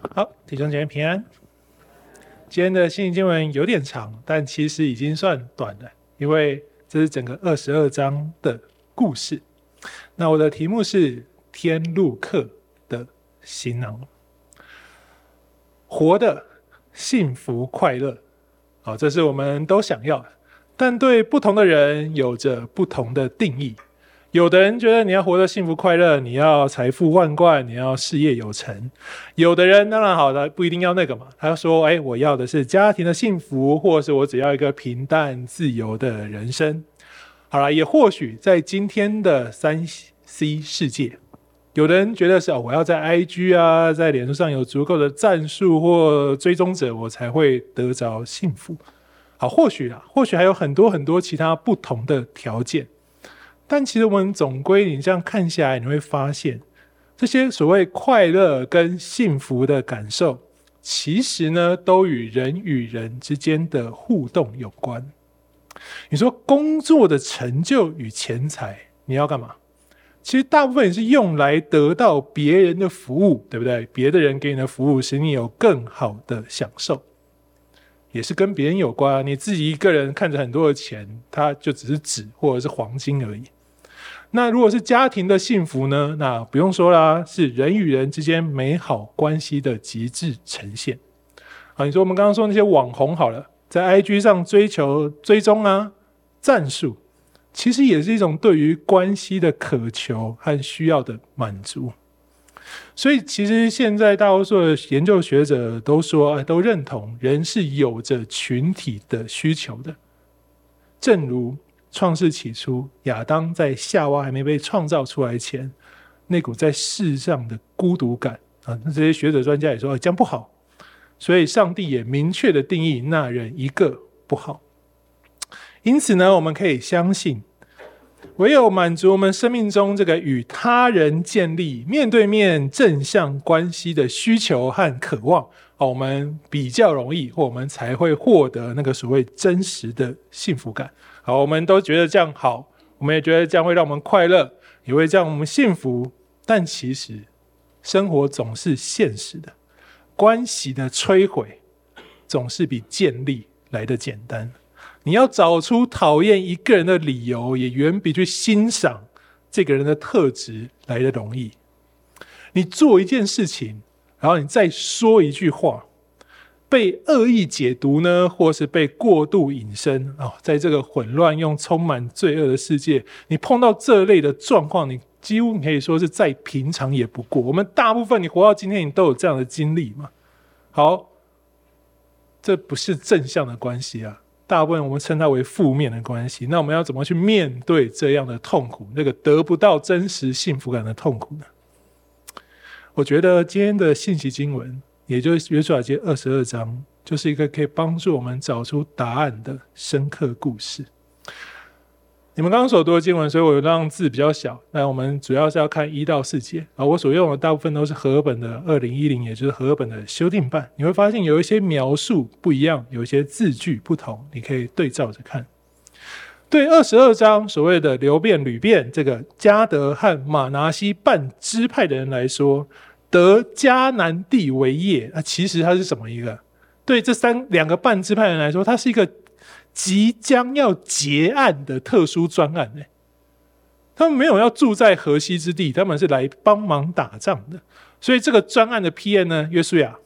好，弟兄姐妹平安。今天的信息经文有点长，但其实已经算短了，因为这是整个二十二章的故事。那我的题目是天路客的行囊，活得幸福快乐。好，这是我们都想要的，但对不同的人有着不同的定义。有的人觉得你要活得幸福快乐，你要财富万贯，你要事业有成。有的人当然好的，不一定要那个嘛。他说：“哎，我要的是家庭的幸福，或者是我只要一个平淡自由的人生。”好了，也或许在今天的三 C 世界，有的人觉得是哦，我要在 IG 啊，在脸书上有足够的赞数或追踪者，我才会得着幸福。好，或许啊，或许还有很多很多其他不同的条件。但其实我们总归，你这样看下来，你会发现，这些所谓快乐跟幸福的感受，其实呢，都与人与人之间的互动有关。你说工作的成就与钱财，你要干嘛？其实大部分也是用来得到别人的服务，对不对？别的人给你的服务，使你有更好的享受，也是跟别人有关。你自己一个人看着很多的钱，它就只是纸或者是黄金而已。那如果是家庭的幸福呢？那不用说啦，是人与人之间美好关系的极致呈现。啊，你说我们刚刚说那些网红好了，在 IG 上追求追踪啊、战术，其实也是一种对于关系的渴求和需要的满足。所以，其实现在大多数的研究学者都说，都认同人是有着群体的需求的，正如。创世起初，亚当在夏娃还没被创造出来前，那股在世上的孤独感啊，那这些学者专家也说，这样不好，所以上帝也明确的定义那人一个不好。因此呢，我们可以相信，唯有满足我们生命中这个与他人建立面对面正向关系的需求和渴望，我们比较容易，或我们才会获得那个所谓真实的幸福感。好，我们都觉得这样好，我们也觉得这样会让我们快乐，也会让我们幸福。但其实，生活总是现实的，关系的摧毁总是比建立来的简单。你要找出讨厌一个人的理由，也远比去欣赏这个人的特质来的容易。你做一件事情，然后你再说一句话。被恶意解读呢，或是被过度引申哦，在这个混乱又充满罪恶的世界，你碰到这类的状况，你几乎你可以说是再平常也不过。我们大部分你活到今天，你都有这样的经历嘛？好，这不是正向的关系啊，大部分我们称它为负面的关系。那我们要怎么去面对这样的痛苦？那个得不到真实幸福感的痛苦呢？我觉得今天的信息经文。也就是约书亚记二十二章，就是一个可以帮助我们找出答案的深刻故事。你们刚刚所读的经文，所以我让字比较小。那我们主要是要看一到四节，而我所用的大部分都是和本的二零一零，也就是和本的修订版。你会发现有一些描述不一样，有一些字句不同，你可以对照着看。对二十二章所谓的流便、流便这个加德和马拿西半支派的人来说。得迦南地为业，那其实它是什么一个？对这三两个半支派人来说，它是一个即将要结案的特殊专案。哎，他们没有要住在河西之地，他们是来帮忙打仗的。所以这个专案的 PM 呢，约书亚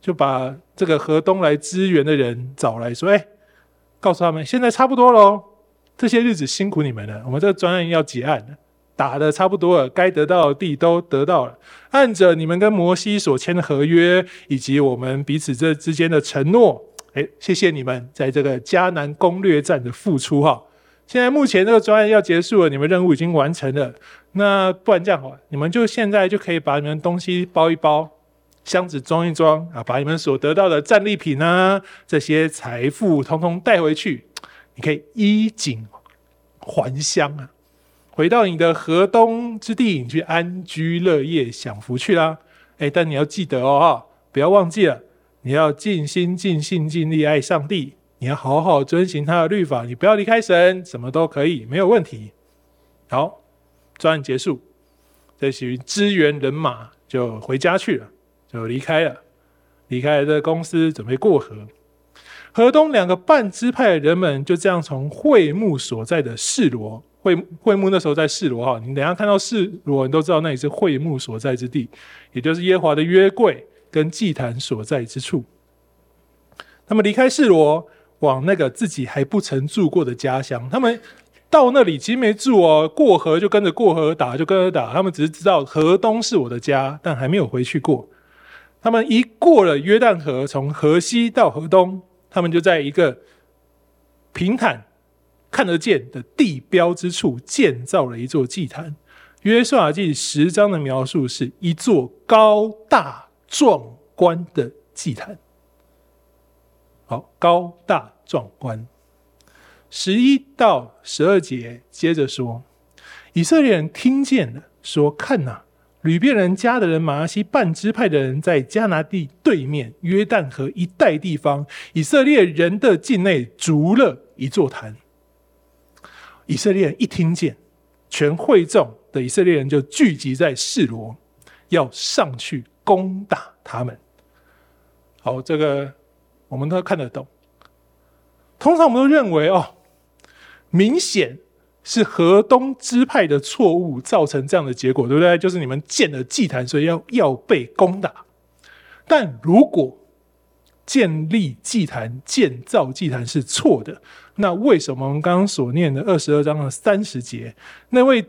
就把这个河东来支援的人找来说：“哎，告诉他们，现在差不多喽，这些日子辛苦你们了，我们这个专案要结案了。”打得差不多了，该得到的地都得到了。按着你们跟摩西所签的合约，以及我们彼此这之间的承诺，哎，谢谢你们在这个迦南攻略战的付出哈。现在目前这个专案要结束了，你们任务已经完成了。那不然这样好了，你们就现在就可以把你们东西包一包，箱子装一装啊，把你们所得到的战利品啊，这些财富通通带回去，你可以衣锦还乡啊。回到你的河东之地，你去安居乐业、享福去啦。哎，但你要记得哦，不要忘记了，你要尽心、尽性、尽力爱上帝，你要好好遵循他的律法，你不要离开神，什么都可以，没有问题。好，专案结束，这群支援人马就回家去了，就离开了。离开了这公司，准备过河。河东两个半支派的人们就这样从会幕所在的示罗会会幕那时候在示罗哈，你等下看到示罗，你都知道那里是会幕所在之地，也就是耶和华的约柜跟祭坛所在之处。他们离开示罗，往那个自己还不曾住过的家乡。他们到那里其实没住哦，过河就跟着过河打，就跟着打。他们只是知道河东是我的家，但还没有回去过。他们一过了约旦河，从河西到河东。他们就在一个平坦、看得见的地标之处建造了一座祭坛。约书亚记十章的描述是一座高大壮观的祭坛。好，高大壮观。十一到十二节接着说，以色列人听见了，说：“看哪！”流便人家的人玛拿西半支派的人在迦拿地对面约旦河一带地方，以色列人的境内筑了一座坛。以色列人一听见，全会众的以色列人就聚集在示罗，要上去攻打他们。好，这个我们都看得懂。通常我们都认为哦，明显。是河东支派的错误造成这样的结果，对不对？就是你们建了祭坛，所以要要被攻打。但如果建立祭坛、建造祭坛是错的，那为什么我们刚刚所念的二十二章的三十节，那位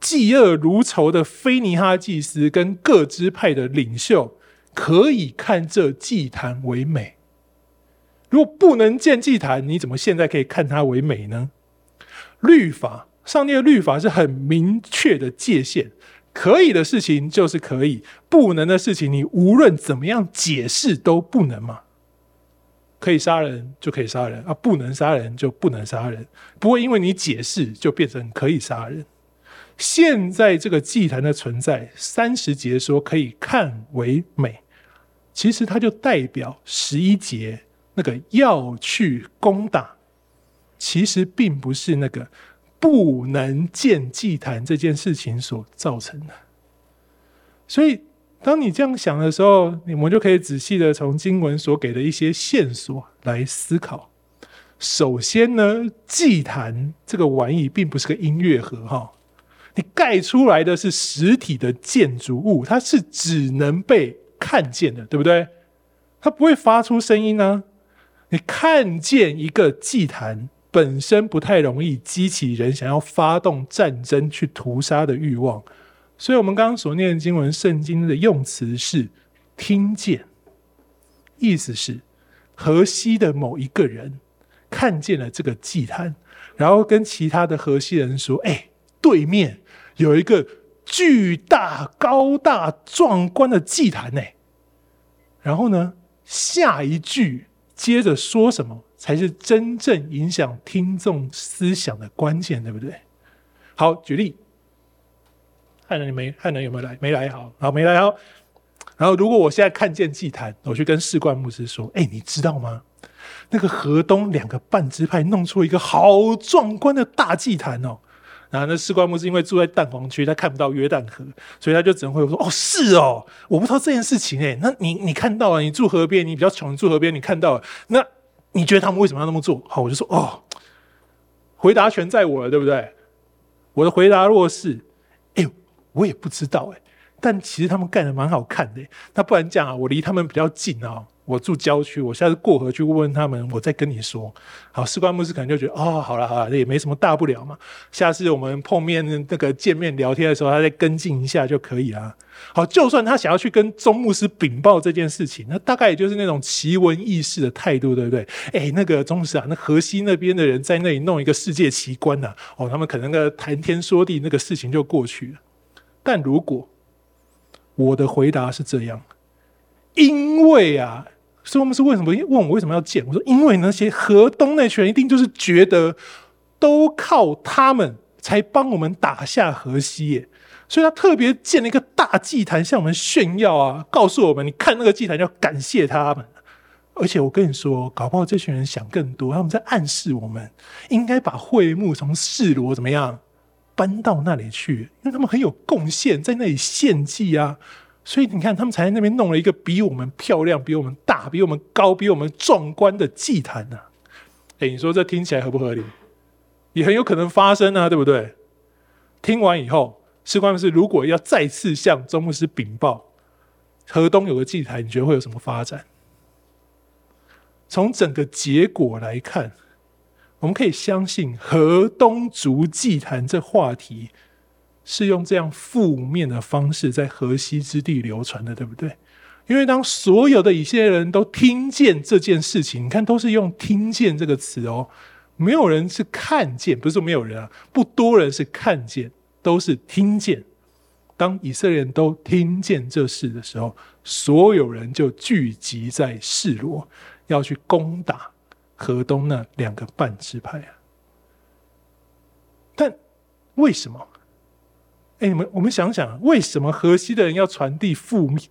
嫉恶如仇的非尼哈祭司跟各支派的领袖可以看这祭坛为美？如果不能建祭坛，你怎么现在可以看它为美呢？律法，上帝的律法是很明确的界限，可以的事情就是可以，不能的事情你无论怎么样解释都不能嘛。可以杀人就可以杀人啊，不能杀人就不能杀人，不会因为你解释就变成可以杀人。现在这个祭坛的存在，三十节说可以看为美，其实它就代表十一节那个要去攻打。其实并不是那个不能建祭坛这件事情所造成的，所以当你这样想的时候，你们就可以仔细的从经文所给的一些线索来思考。首先呢，祭坛这个玩意并不是个音乐盒哈，你盖出来的是实体的建筑物，它是只能被看见的，对不对？它不会发出声音呢。你看见一个祭坛。本身不太容易激起人想要发动战争去屠杀的欲望，所以，我们刚刚所念的经文，圣经的用词是“听见”，意思是河西的某一个人看见了这个祭坛，然后跟其他的河西人说：“哎，对面有一个巨大、高大、壮观的祭坛呢。”然后呢，下一句接着说什么？才是真正影响听众思想的关键，对不对？好，举例，汉人你没汉人有没有来？没来，好，好，没来，好。然后，如果我现在看见祭坛，我去跟士冠牧师说：“哎，你知道吗？那个河东两个半支派弄出一个好壮观的大祭坛哦。”然后，那士冠牧师因为住在蛋黄区，他看不到约旦河，所以他就只能会说：“哦，是哦，我不知道这件事情。”哎，那你你看到了？你住河边，你比较穷，住河边，你看到了那？你觉得他们为什么要那么做？好，我就说哦，回答权在我了，对不对？我的回答若是，我也不知道哎，但其实他们干得蛮好看的。那不然这样啊，我离他们比较近啊。我住郊区，我下次过河去问问他们，我再跟你说。好，士官牧师可能就觉得，哦，好了好了，也没什么大不了嘛。下次我们碰面那个见面聊天的时候，他再跟进一下就可以了。好，就算他想要去跟钟牧师禀报这件事情，那大概也就是那种奇闻异事的态度，对不对？哎，那个钟牧师啊，那河西那边的人在那里弄一个世界奇观呐，哦，他们可能那个谈天说地，那个事情就过去了。但如果我的回答是这样，因为啊。所以我们是为什么问我为什么要建？我说，因为那些河东那群人一定就是觉得都靠他们才帮我们打下河西耶，所以他特别建了一个大祭坛向我们炫耀啊，告诉我们，你看那个祭坛要感谢他们。而且我跟你说，搞不好这群人想更多，他们在暗示我们应该把会幕从示罗怎么样搬到那里去，因为他们很有贡献，在那里献祭啊。所以你看，他们才在那边弄了一个比我们漂亮、比我们大、比我们高、比我们壮观的祭坛呢。哎，你说这听起来合不合理？也很有可能发生啊，对不对？听完以后，士官牧师如果要再次向周牧师禀报河东有个祭坛，你觉得会有什么发展？从整个结果来看，我们可以相信河东筑祭坛这话题。是用这样负面的方式在河西之地流传的，对不对？因为当所有的以色列人都听见这件事情，你看都是用“听见”这个词哦，没有人是看见，不是没有人啊，不多人是看见，都是听见。当以色列人都听见这事的时候，所有人就聚集在示罗，要去攻打河东那两个半支派啊。但为什么？哎，你们，我们想想，为什么河西的人要传递负面、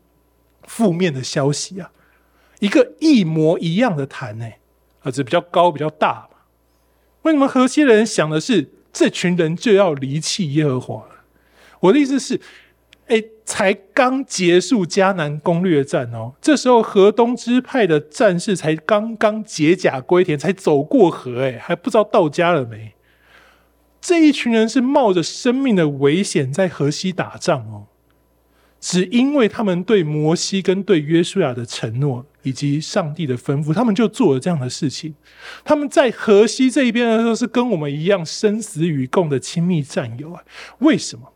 负面的消息啊？一个一模一样的坛，呢，啊，这比较高、比较大嘛。为什么河西的人想的是这群人就要离弃耶和华？我的意思是，才刚结束迦南攻略战哦，这时候河东支派的战士才刚刚解甲归田，才走过河，哎，还不知道到家了没。这一群人是冒着生命的危险在河西打仗哦，只因为他们对摩西跟对约书亚的承诺以及上帝的吩咐，他们就做了这样的事情。他们在河西这一边的时候，是跟我们一样生死与共的亲密战友啊。为什么？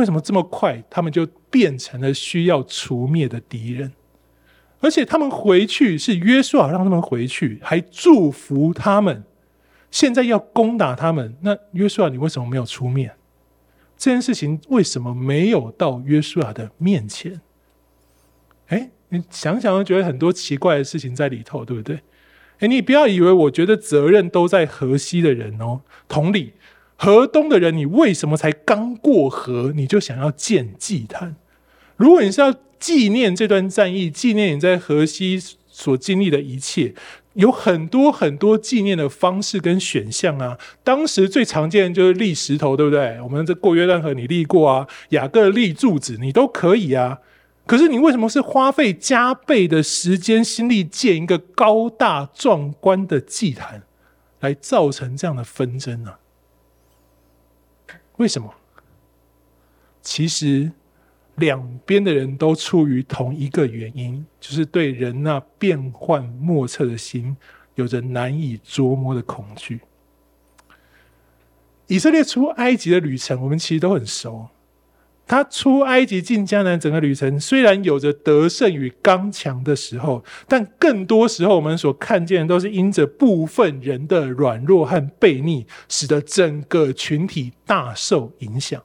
为什么这么快他们就变成了需要除灭的敌人？而且他们回去是约书亚让他们回去，还祝福他们。现在要攻打他们，那约书亚，你为什么没有出面？这件事情为什么没有到约书亚的面前？哎，你想想，觉得很多奇怪的事情在里头，对不对？哎，你不要以为我觉得责任都在河西的人哦。同理，河东的人，你为什么才刚过河，你就想要建祭坛？如果你是要纪念这段战役，纪念你在河西所经历的一切。有很多很多纪念的方式跟选项啊！当时最常见的就是立石头，对不对？我们这过约旦河，你立过啊？雅各立柱子，你都可以啊。可是你为什么是花费加倍的时间心力建一个高大壮观的祭坛，来造成这样的纷争呢？为什么？其实。两边的人都出于同一个原因，就是对人那变幻莫测的心有着难以捉摸的恐惧。以色列出埃及的旅程，我们其实都很熟。他出埃及进迦南整个旅程，虽然有着得胜与刚强的时候，但更多时候我们所看见的都是因着部分人的软弱和悖逆，使得整个群体大受影响。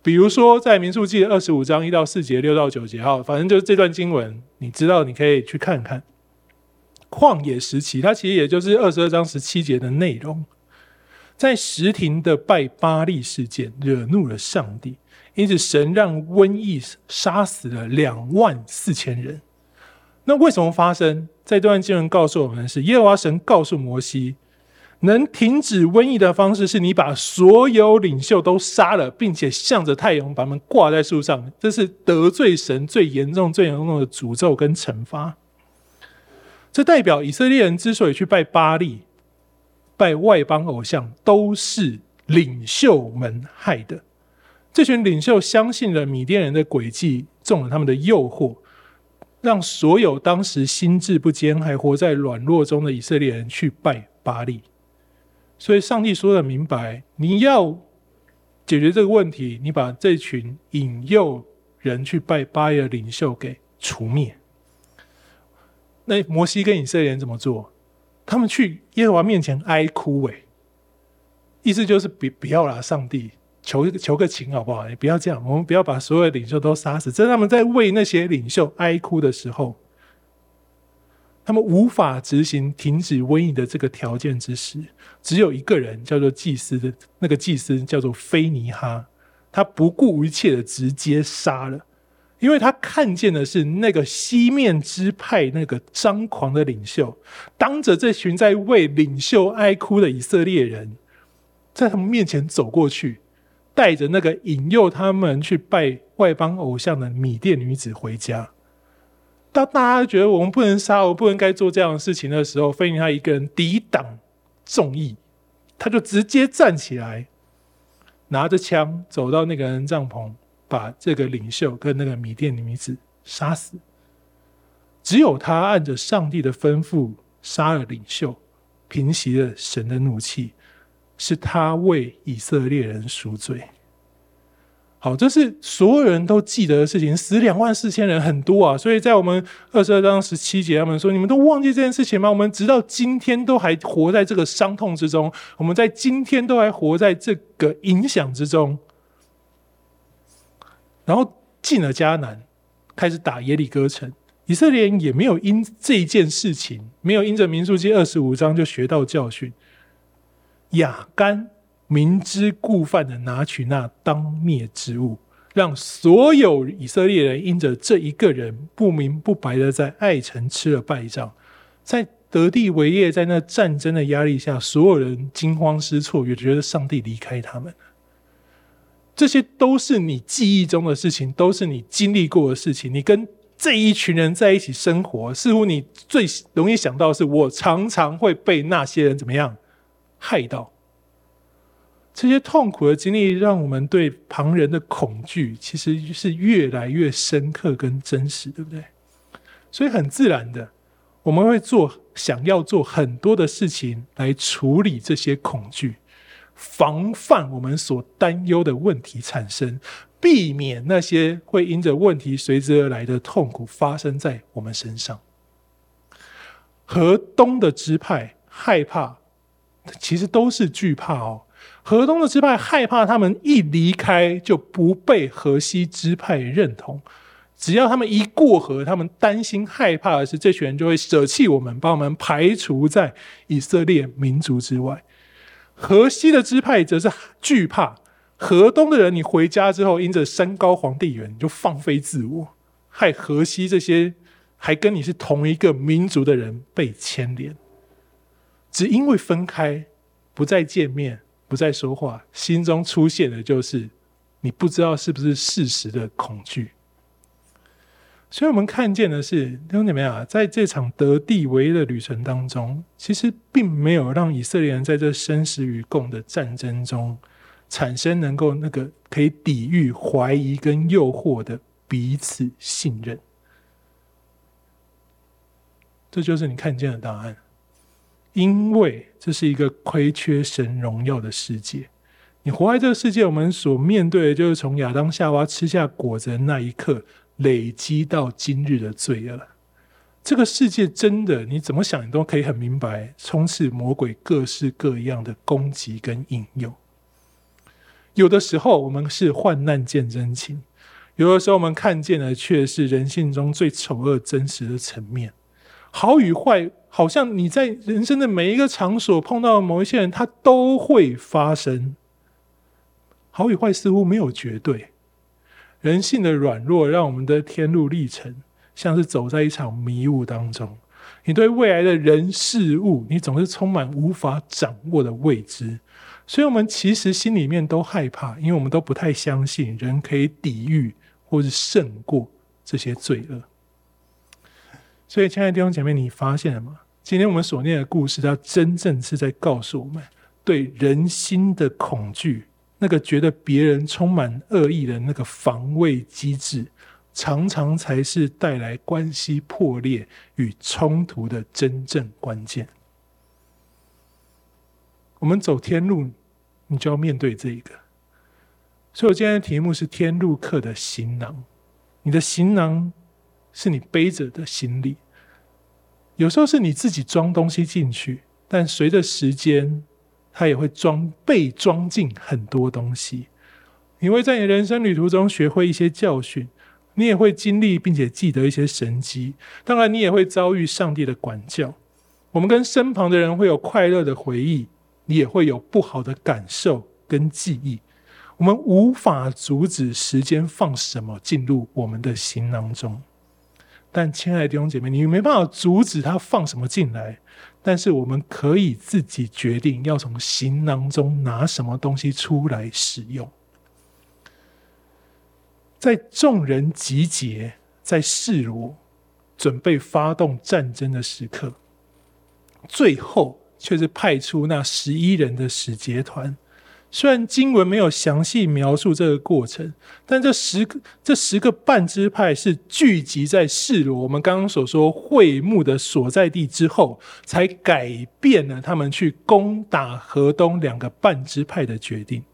比如说，在民数记二十五章一到四节、六到九节，哈，反正就是这段经文，你知道，你可以去看看。旷野时期，它其实也就是二十二章十七节的内容，在石亭的拜巴力事件惹怒了上帝，因此神让瘟疫杀死了两万四千人。那为什么发生？在这段经文告诉我们是耶和华神告诉摩西。能停止瘟疫的方式是你把所有领袖都杀了，并且向着太阳把他们挂在树上。这是得罪神最严重、最严重的诅咒跟惩罚。这代表以色列人之所以去拜巴力、拜外邦偶像，都是领袖们害的。这群领袖相信了米甸人的诡计，中了他们的诱惑，让所有当时心智不坚、还活在软弱中的以色列人去拜巴力。所以，上帝说的明白，你要解决这个问题，你把这群引诱人去拜巴力的领袖给除灭。那摩西跟以色列人怎么做？他们去耶和华面前哀哭，诶，意思就是别不要啦，上帝求求个情好不好？你不要这样，我们不要把所有领袖都杀死。在他们在为那些领袖哀哭的时候。他们无法执行停止瘟疫的这个条件之时，只有一个人叫做祭司的，那个祭司叫做菲尼哈，他不顾一切的直接杀了，因为他看见的是那个西面支派那个张狂的领袖，当着这群在为领袖哀哭的以色列人，在他们面前走过去，带着那个引诱他们去拜外邦偶像的米甸女子回家。当大家觉得我们不能杀，我不能该做这样的事情的时候，非尼他一个人抵挡众议，他就直接站起来，拿着枪走到那个人帐篷，把这个领袖跟那个米甸女子杀死。只有他按着上帝的吩咐杀了领袖，平息了神的怒气，是他为以色列人赎罪。好，这是所有人都记得的事情。死两万四千人很多啊，所以在我们二十二章十七节，他们说：“你们都忘记这件事情吗？”我们直到今天都还活在这个伤痛之中，我们在今天都还活在这个影响之中。然后进了迦南，开始打耶利哥城。以色列人也没有因这一件事情，没有因着民数记二十五章就学到教训。亚干。明知故犯的拿取那当灭之物，让所有以色列人因着这一个人不明不白的在爱城吃了败仗，在得地为业，在那战争的压力下，所有人惊慌失措，也觉得上帝离开他们。这些都是你记忆中的事情，都是你经历过的事情。你跟这一群人在一起生活，似乎你最容易想到的是，我常常会被那些人怎么样害到。这些痛苦的经历，让我们对旁人的恐惧其实是越来越深刻跟真实，对不对？所以很自然的，我们会做想要做很多的事情来处理这些恐惧，防范我们所担忧的问题产生，避免那些会因着问题随之而来的痛苦发生在我们身上。河东的支派害怕，其实都是惧怕哦。河东的支派害怕他们一离开就不被河西支派认同，只要他们一过河，他们担心害怕的是这群人就会舍弃我们，把我们排除在以色列民族之外。河西的支派则是惧怕河东的人，你回家之后因着山高皇帝远，你就放飞自我，害河西这些还跟你是同一个民族的人被牵连，只因为分开不再见面。不再说话，心中出现的就是你不知道是不是事实的恐惧。所以，我们看见的是，兄姊妹啊，在这场得地为业的旅程当中，其实并没有让以色列人在这生死与共的战争中产生能够那个可以抵御怀疑跟诱惑的彼此信任。这就是你看见的答案。因为这是一个亏缺神荣耀的世界，你活在这个世界，我们所面对的就是从亚当夏娃吃下果子的那一刻累积到今日的罪恶。这个世界真的，你怎么想，你都可以很明白，充斥魔鬼各式各样的攻击跟引诱。有的时候我们是患难见真情，有的时候我们看见的却是人性中最丑恶真实的层面。好与坏，好像你在人生的每一个场所碰到某一些人，他都会发生。好与坏似乎没有绝对，人性的软弱让我们的天路历程像是走在一场迷雾当中。你对未来的人事物，你总是充满无法掌握的未知，所以我们其实心里面都害怕，因为我们都不太相信人可以抵御或是胜过这些罪恶。所以，亲爱的弟兄姐妹，你发现了吗？今天我们所念的故事，它真正是在告诉我们，对人心的恐惧，那个觉得别人充满恶意的那个防卫机制，常常才是带来关系破裂与冲突的真正关键。我们走天路，你就要面对这一个。所以我今天的题目是“天路客的行囊”，你的行囊。是你背着的行李，有时候是你自己装东西进去，但随着时间，它也会装被装进很多东西。你会在你人生旅途中学会一些教训，你也会经历并且记得一些神迹。当然，你也会遭遇上帝的管教。我们跟身旁的人会有快乐的回忆，你也会有不好的感受跟记忆。我们无法阻止时间放什么进入我们的行囊中。但亲爱的弟兄姐妹，你没办法阻止他放什么进来，但是我们可以自己决定要从行囊中拿什么东西出来使用。在众人集结在示罗，准备发动战争的时刻，最后却是派出那十一人的使节团。虽然经文没有详细描述这个过程，但这十个这十个半支派是聚集在示罗，我们刚刚所说会幕的所在地之后，才改变了他们去攻打河东两个半支派的决定。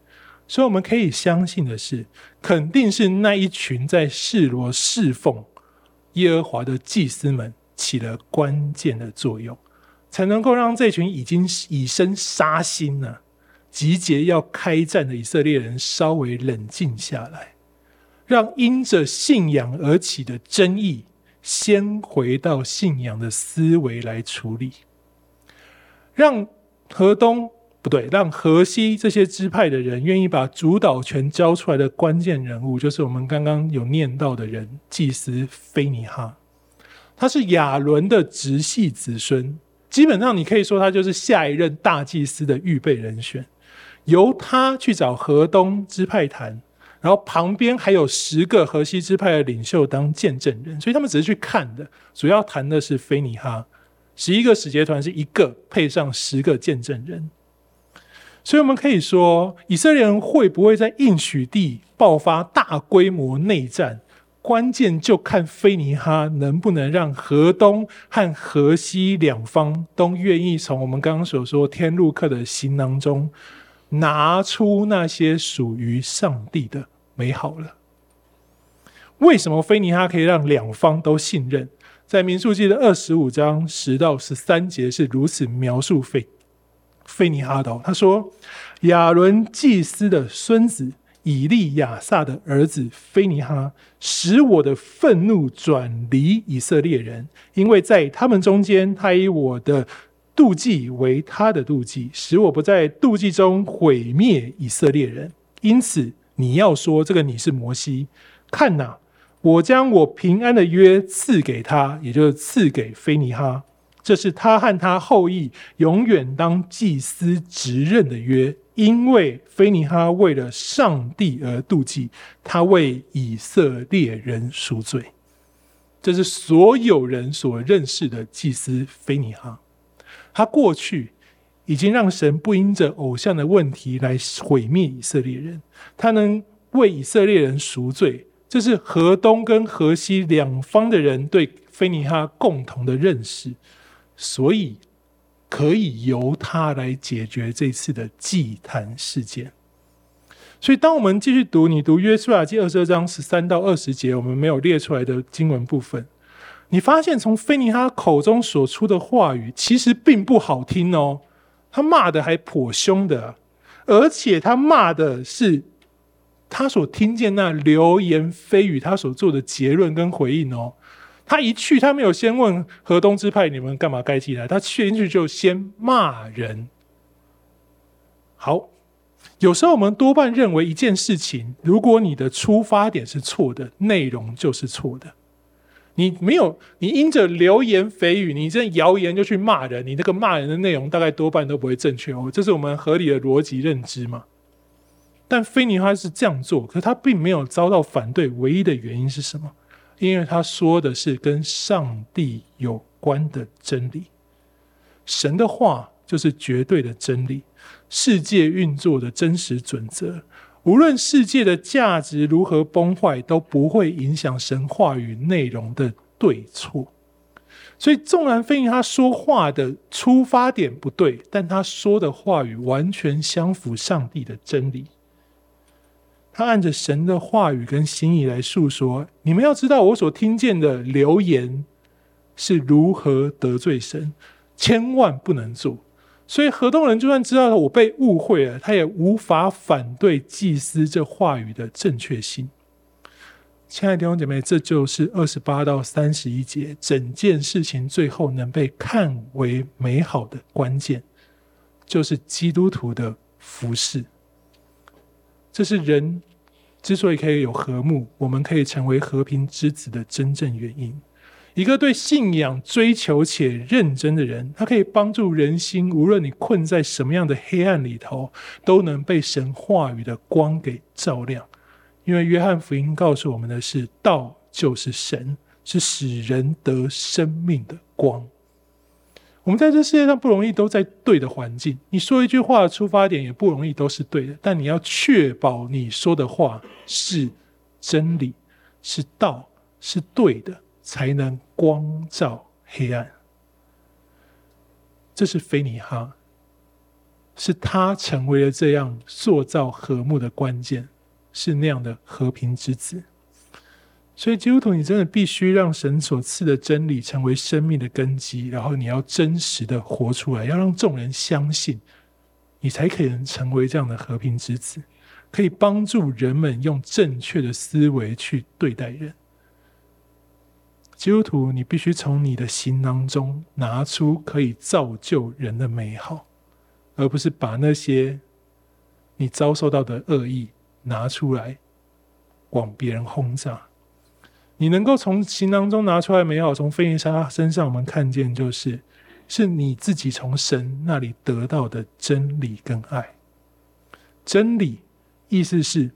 所以我们可以相信的是，肯定是那一群在示罗侍奉耶和华的祭司们起了关键的作用，才能够让这群已经以身杀心了。集结要开战的以色列人稍微冷静下来，让因着信仰而起的争议先回到信仰的思维来处理，让河东不对，让河西这些支派的人愿意把主导权交出来的关键人物，就是我们刚刚有念到的人，祭司菲尼哈，他是亚伦的直系子孙，基本上你可以说他就是下一任大祭司的预备人选。由他去找河东支派谈，然后旁边还有十个河西支派的领袖当见证人，所以他们只是去看的，主要谈的是菲尼哈。十一个使节团是一个配上十个见证人，所以我们可以说，以色列人会不会在应许地爆发大规模内战，关键就看菲尼哈能不能让河东和河西两方都愿意从我们刚刚所说天路客的行囊中。拿出那些属于上帝的美好了。为什么非尼哈可以让两方都信任？在民数记的二十五章十到十三节是如此描述非非尼哈的。他说：“亚伦祭司的孙子以利亚撒的儿子非尼哈，使我的愤怒转离以色列人，因为在他们中间，他以我的。”妒忌为他的妒忌，使我不在妒忌中毁灭以色列人。因此，你要说这个你是摩西，看哪，我将我平安的约赐给他，也就是赐给菲尼哈，这是他和他后裔永远当祭司职任的约。因为菲尼哈为了上帝而妒忌，他为以色列人赎罪。这是所有人所认识的祭司菲尼哈。他过去已经让神不因着偶像的问题来毁灭以色列人，他能为以色列人赎罪，这是河东跟河西两方的人对非尼哈共同的认识，所以可以由他来解决这次的祭坛事件。所以，当我们继续读，你读约书亚记二十二章十三到二十节，我们没有列出来的经文部分。你发现从菲尼哈口中所出的话语，其实并不好听哦。他骂的还颇凶的，而且他骂的是他所听见那流言蜚语，他所做的结论跟回应哦。他一去，他没有先问河东支派你们干嘛该进来，他去进去就先骂人。好，有时候我们多半认为一件事情，如果你的出发点是错的，内容就是错的。你没有，你因着流言蜚语，你这谣言就去骂人，你那个骂人的内容大概多半都不会正确哦，这是我们合理的逻辑认知嘛。但非尼哈是这样做，可他并没有遭到反对，唯一的原因是什么？因为他说的是跟上帝有关的真理，神的话就是绝对的真理，世界运作的真实准则。无论世界的价值如何崩坏，都不会影响神话语内容的对错。所以，纵然非尼哈说话的出发点不对，但他说的话语完全相符上帝的真理。他按着神的话语跟心意来诉说。你们要知道，我所听见的流言是如何得罪神，千万不能做。所以河东人就算知道我被误会了，他也无法反对祭司这话语的正确性。亲爱的弟兄姐妹，这就是二十八到三十一节整件事情最后能被看为美好的关键，就是基督徒的服饰。这是人之所以可以有和睦，我们可以成为和平之子的真正原因。一个对信仰追求且认真的人，他可以帮助人心，无论你困在什么样的黑暗里头，都能被神话语的光给照亮，因为约翰福音告诉我们的是，道就是神，是使人得生命的光。我们在这世界上不容易都在对的环境，你说一句话的出发点也不容易都是对的，但你要确保你说的话是真理，是道，是对的，才能光照黑暗。这是菲尼哈，是他成为了这样塑造和睦的关键，是那样的和平之子。所以基督徒，你真的必须让神所赐的真理成为生命的根基，然后你要真实的活出来，要让众人相信，你才可能成为这样的和平之子，可以帮助人们用正确的思维去对待人。基督徒，你必须从你的行囊中拿出可以造就人的美好，而不是把那些你遭受到的恶意拿出来往别人轰炸。你能够从行囊中拿出来美好，从菲尼哈身上我们看见，就是是你自己从神那里得到的真理跟爱。真理意思是。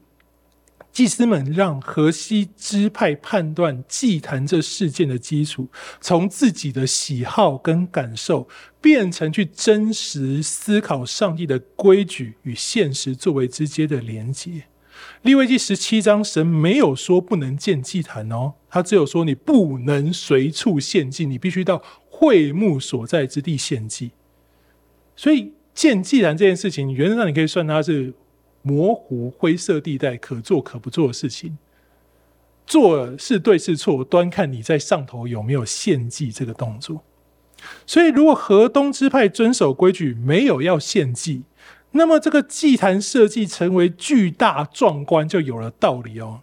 祭司们让河西支派判断祭坛这事件的基础，从自己的喜好跟感受，变成去真实思考上帝的规矩与现实作为之间的连结。利未记十七章，神没有说不能建祭坛哦，他只有说你不能随处献祭，你必须到会幕所在之地献祭。所以建祭坛这件事情，原则上你可以算它是。模糊灰色地带，可做可不做的事情，做是对是错，端看你在上头有没有献祭这个动作。所以，如果河东支派遵守规矩，没有要献祭，那么这个祭坛设计成为巨大壮观，就有了道理哦。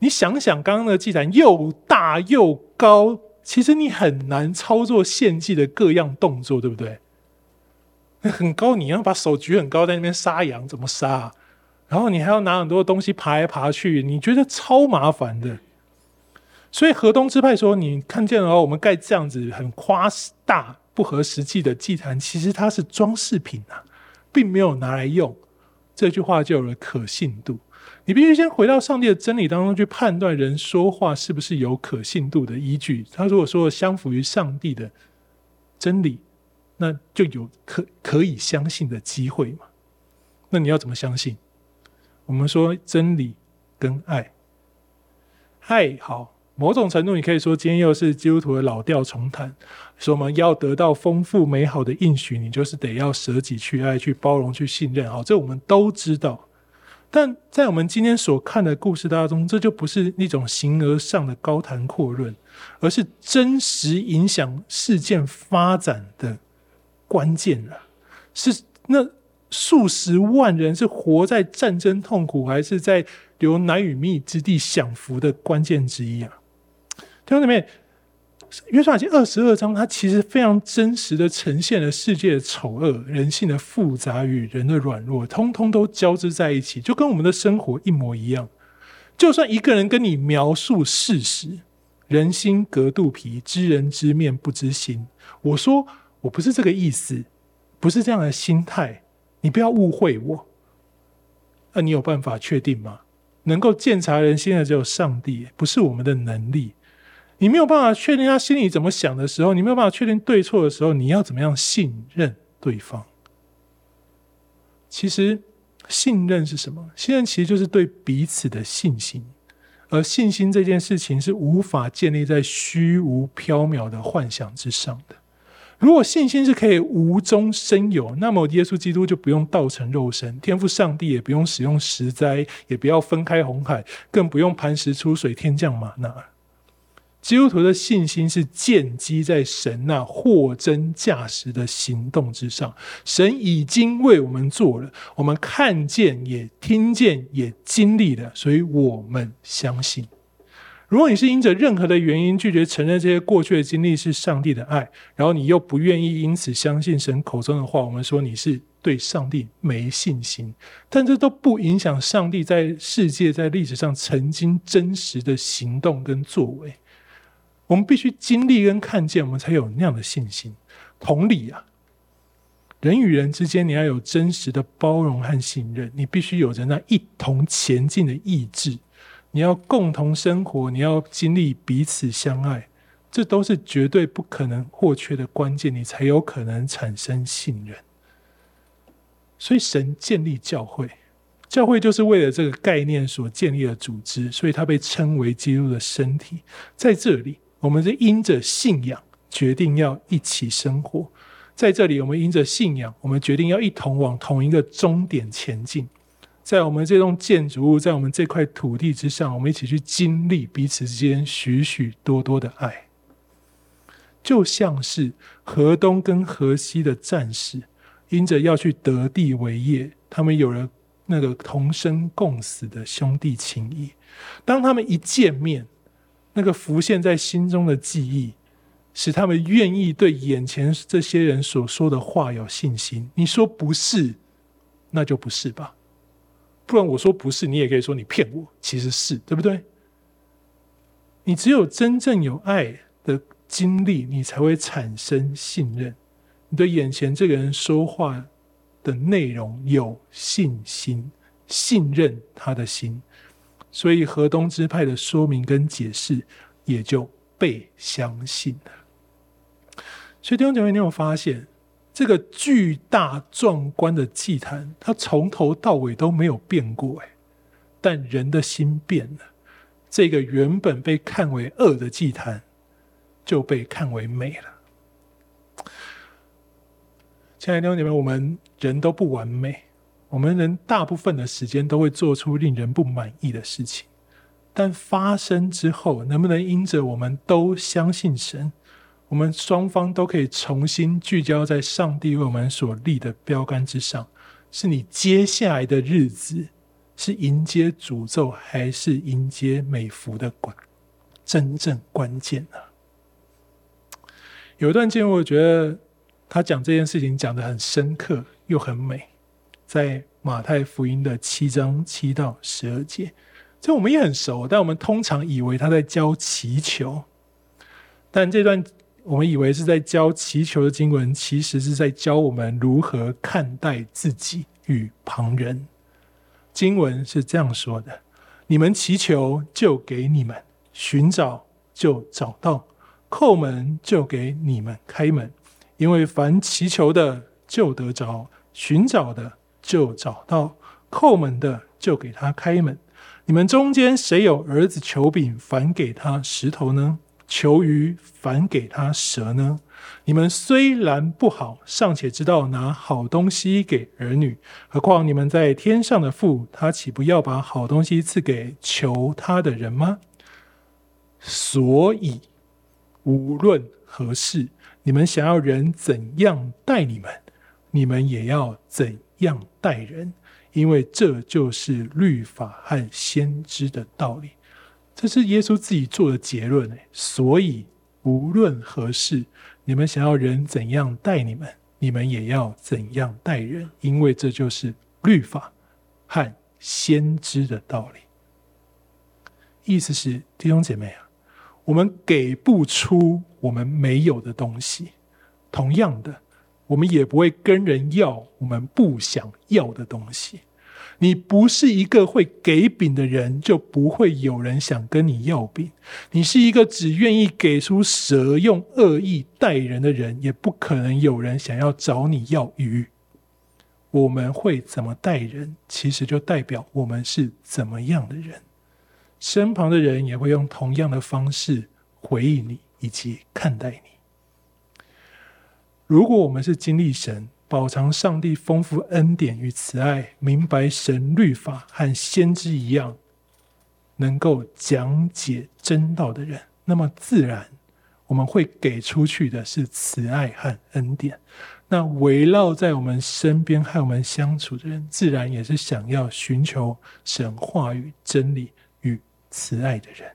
你想想，刚刚的祭坛又大又高，其实你很难操作献祭的各样动作，对不对？很高，你要把手举很高，在那边杀羊怎么杀？然后你还要拿很多东西爬来爬去，你觉得超麻烦的。所以河东支派说：“你看见了，我们盖这样子很夸大、不合实际的祭坛，其实它是装饰品啊，并没有拿来用。”这句话就有了可信度。你必须先回到上帝的真理当中去判断人说话是不是有可信度的依据。他如果说相符于上帝的真理。那就有可可以相信的机会嘛？那你要怎么相信？我们说真理跟爱，爱好，某种程度你可以说今天又是基督徒的老调重弹，说我们要得到丰富美好的应许，你就是得要舍己去爱、去包容、去信任。好，这我们都知道。但在我们今天所看的故事当中，这就不是一种形而上的高谈阔论，而是真实影响事件发展的。关键啊，是那数十万人是活在战争痛苦，还是在流奶与蜜之地享福的关键之一啊？弟兄姊妹，约书亚记二十二章，它其实非常真实的呈现了世界的丑恶、人性的复杂与人的软弱，通通都交织在一起，就跟我们的生活一模一样。就算一个人跟你描述事实，人心隔肚皮，知人知面不知心。我说。我不是这个意思，不是这样的心态，你不要误会我。那你有办法确定吗？能够鉴察人心的只有上帝，不是我们的能力。你没有办法确定他心里怎么想的时候，你没有办法确定对错的时候，你要怎么样信任对方？其实信任是什么？信任其实就是对彼此的信心，而信心这件事情是无法建立在虚无缥缈的幻想之上的。如果信心是可以无中生有，那么耶稣基督就不用道成肉身，天赋上帝也不用使用石灾，也不要分开红海，更不用磐石出水，天降吗哪。基督徒的信心是建基在神那货真价实的行动之上，神已经为我们做了，我们看见也听见也经历了，所以我们相信。如果你是因着任何的原因拒绝承认这些过去的经历是上帝的爱，然后你又不愿意因此相信神口中的话，我们说你是对上帝没信心。但这都不影响上帝在世界、在历史上曾经真实的行动跟作为。我们必须经历跟看见，我们才有那样的信心。同理啊，人与人之间，你要有真实的包容和信任，你必须有着那一同前进的意志，你要共同生活，你要经历彼此相爱，这都是绝对不可能或缺的关键，你才有可能产生信任。所以，神建立教会，教会就是为了这个概念所建立的组织，所以它被称为基督的身体。在这里，我们是因着信仰决定要一起生活。在这里，我们因着信仰，我们决定要一同往同一个终点前进。在我们这栋建筑物，在我们这块土地之上，我们一起去经历彼此之间许许多多的爱，就像是河东跟河西的战士，因着要去得地为业，他们有了那个同生共死的兄弟情谊。当他们一见面，那个浮现在心中的记忆。使他们愿意对眼前这些人所说的话有信心。你说不是，那就不是吧。不然我说不是，你也可以说你骗我。其实是，对不对？你只有真正有爱的经历，你才会产生信任。你对眼前这个人说话的内容有信心，信任他的心。所以河东支派的说明跟解释也就被相信了。所以弟兄姐妹，你有发现这个巨大壮观的祭坛，它从头到尾都没有变过，哎，但人的心变了，这个原本被看为恶的祭坛，就被看为美了。亲爱的弟兄姐妹，我们人都不完美，我们人大部分的时间都会做出令人不满意的事情，但发生之后，能不能因着我们都相信神？我们双方都可以重新聚焦在上帝为我们所立的标杆之上。是你接下来的日子是迎接诅咒，还是迎接美福的关真正关键呢？有一段经文，我觉得他讲这件事情讲得很深刻又很美，在马太福音的七章七到十二节，这我们也很熟，但我们通常以为他在教祈求，但这段。我们以为是在教祈求的经文，其实是在教我们如何看待自己与旁人。经文是这样说的：“你们祈求，就给你们；寻找，就找到；叩门，就给你们开门。因为凡祈求的，就得着；寻找的，就找到；叩门的，就给他开门。你们中间谁有儿子求饼，反给他石头呢？”求鱼反给他蛇呢？你们虽然不好，尚且知道拿好东西给儿女，何况你们在天上的父，他岂不要把好东西赐给求他的人吗？所以无论何事，你们想要人怎样待你们，你们也要怎样待人，因为这就是律法和先知的道理。这是耶稣自己做的结论，所以无论何事，你们想要人怎样待你们，你们也要怎样待人，因为这就是律法和先知的道理。意思是弟兄姐妹啊，我们给不出我们没有的东西，同样的，我们也不会跟人要我们不想要的东西。你不是一个会给饼的人，就不会有人想跟你要饼。你是一个只愿意给出蛇用恶意待人的人，也不可能有人想要找你要鱼。我们会怎么待人，其实就代表我们是怎么样的人。身旁的人也会用同样的方式回应你以及看待你。如果我们是经历神，饱尝上帝丰富恩典与慈爱，明白神律法和先知一样，能够讲解真道的人，那么自然我们会给出去的是慈爱和恩典。那围绕在我们身边和我们相处的人，自然也是想要寻求神话语真理与慈爱的人。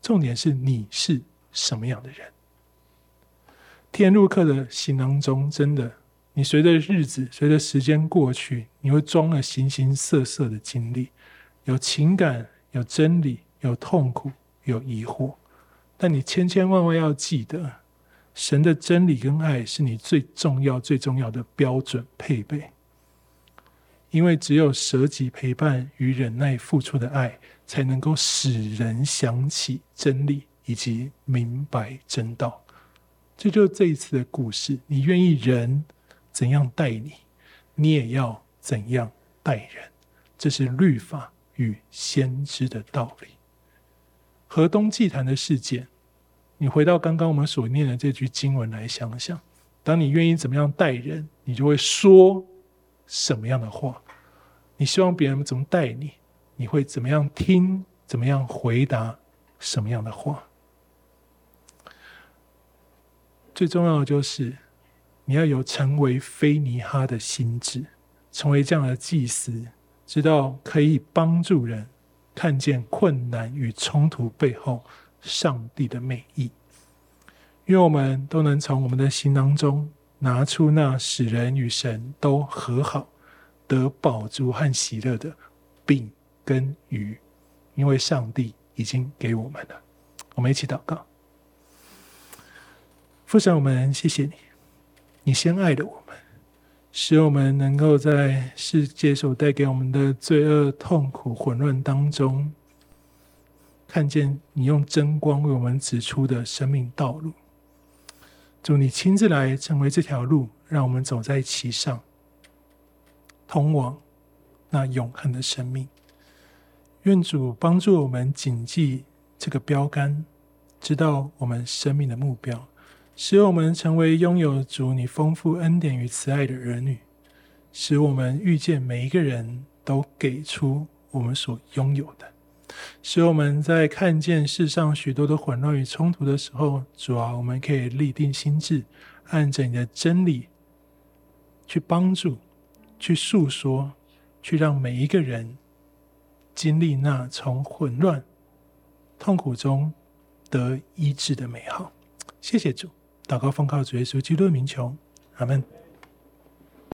重点是你是什么样的人？天路客的行囊中，真的。你随着日子，随着时间过去，你会装了形形色色的经历，有情感，有真理，有痛苦，有疑惑。但你千千万万要记得，神的真理跟爱是你最重要、最重要的标准配备。因为只有舍己陪伴与忍耐付出的爱，才能够使人想起真理以及明白真道。这就是这一次的故事。你愿意人怎样待你，你也要怎样待人。这是律法与先知的道理。河东祭坛的事件，你回到刚刚我们所念的这句经文来想想：当你愿意怎么样待人，你就会说什么样的话。你希望别人怎么待你，你会怎么样听，怎么样回答什么样的话。最重要的就是你要有成为非尼哈的心智，成为这样的祭司。知道可以帮助人看见困难与冲突背后上帝的美意，愿我们都能从我们的心当中拿出那使人与神都和好、得宝足和喜乐的饼跟鱼，因为上帝已经给我们了。我们一起祷告，父神，我们谢谢你，你先爱了我们。使我们能够在世界所带给我们的罪恶、痛苦、混乱当中，看见你用真光为我们指出的生命道路。主，你亲自来成为这条路，让我们走在其上，通往那永恒的生命。愿主帮助我们谨记这个标杆，知道我们生命的目标。使我们成为拥有主你丰富恩典与慈爱的儿女，使我们遇见每一个人都给出我们所拥有的，使我们在看见世上许多的混乱与冲突的时候，主啊，我们可以立定心志，按着你的真理去帮助、去诉说、去让每一个人经历那从混乱、痛苦中得医治的美好。谢谢主。祷告奉靠主耶稣基督的名求，阿门。